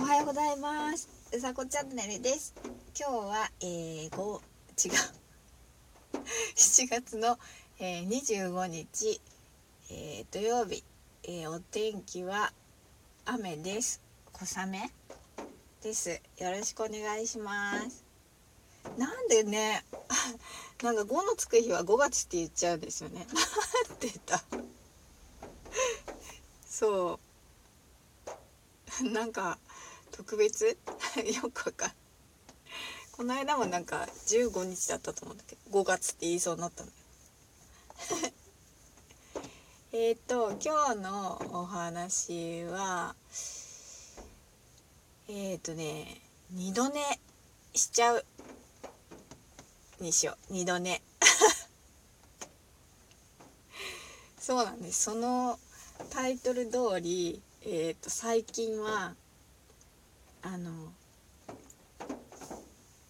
おはようございます。うさこチャンネルです。今日は、えー、5違う。7月の、えー、25日、えー、土曜日、えー、お天気は雨です。小雨です。よろしくお願いします。なんでね なんか5のつく日は5月って言っちゃうんですよね。なんでだ。そう。なんか特別？よくわかんこの間もなんか15日だったと思うんだけど5月って言いそうになったんだよ。えっと今日のお話はえっ、ー、とね二度寝しちゃう。にしよう。二度寝。そうなんです。そのタイトル通りえっ、ー、と最近はあの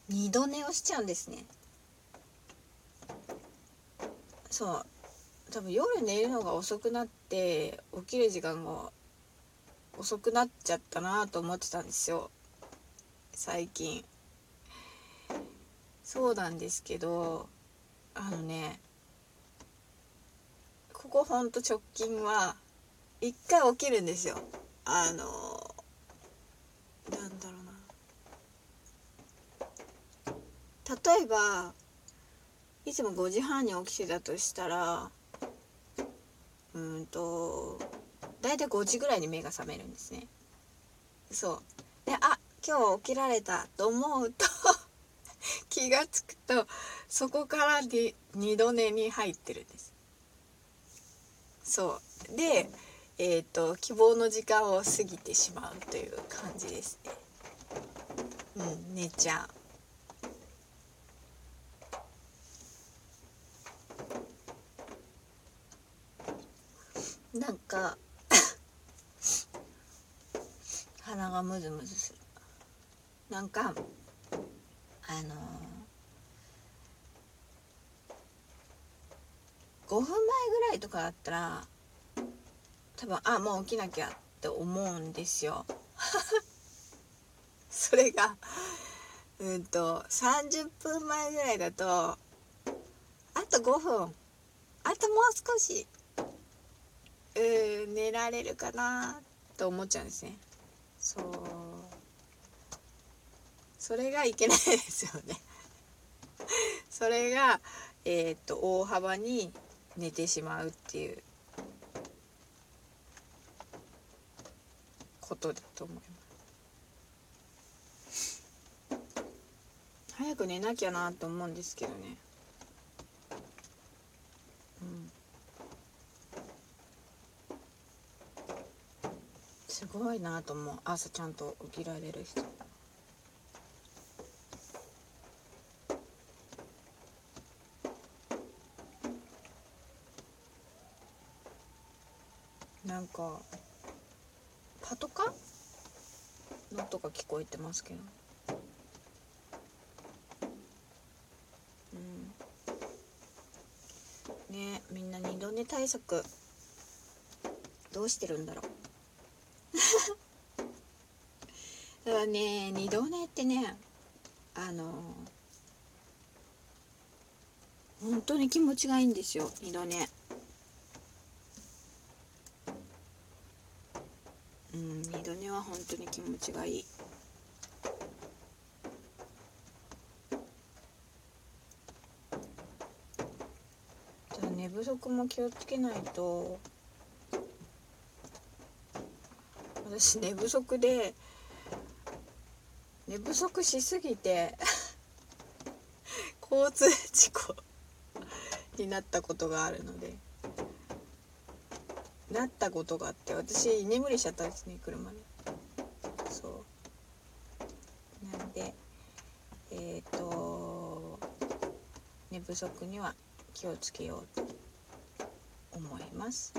二度寝をしちゃうんですね。そう。多分夜寝るのが遅くなって起きる時間が遅くなっちゃったなと思ってたんですよ。最近。そうなんですけどあのねここほんと直近は一回起きるんですよ。あのなんだろうな例えばいつも5時半に起きてたとしたらうんと大体5時ぐらいに目が覚めるんですねそうであ今日起きられたと思うと 気が付くとそこからで二度寝に入ってるんですそうでえーと、希望の時間を過ぎてしまうという感じですね。うん、寝ちゃう。なんか鼻がムズムズする。なんかあのー、5分前ぐらいとかだったら多分あもう起きなきゃって思うんですよ。それがうんと30分前ぐらいだとあと5分。あともう少し。うん寝られるかなと思っちゃうんですね。そう。それがいけないですよね。それがえっ、と大幅に寝てしまうっていうことだと思います。早く寝なきゃなと思うんですけどね。うん。すごいなと思う。朝ちゃんと起きられる人。なんかパトカー？の音が聞こえてますけど。うん。ねみんな二度寝対策どうしてるんだろう。だからね二度寝ってねあの本当に気持ちがいいんですよ二度寝。うん二度寝は本当に気持ちがいい。じゃあ寝不足も気をつけないと。私寝不足で寝不足しすぎて 交通事故になったことがあるので。なったことがあって私居眠りしちゃったんですね車でそうなんでえっ、ー、と寝不足には気をつけようと思います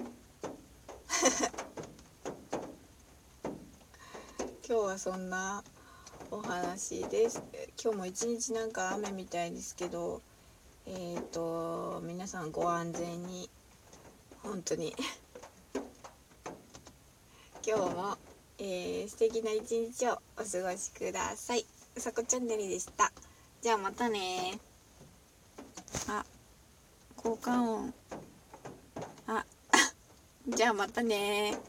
今日はそんなお話です。今日も一日なんか雨みたいですけどえっ、ー、と皆さんご安全に。本当に。今日も、えー、素敵な一日をお過ごしください。うさこチャンネルでした。じゃあまたね。あ交換音。あ じゃあまたね。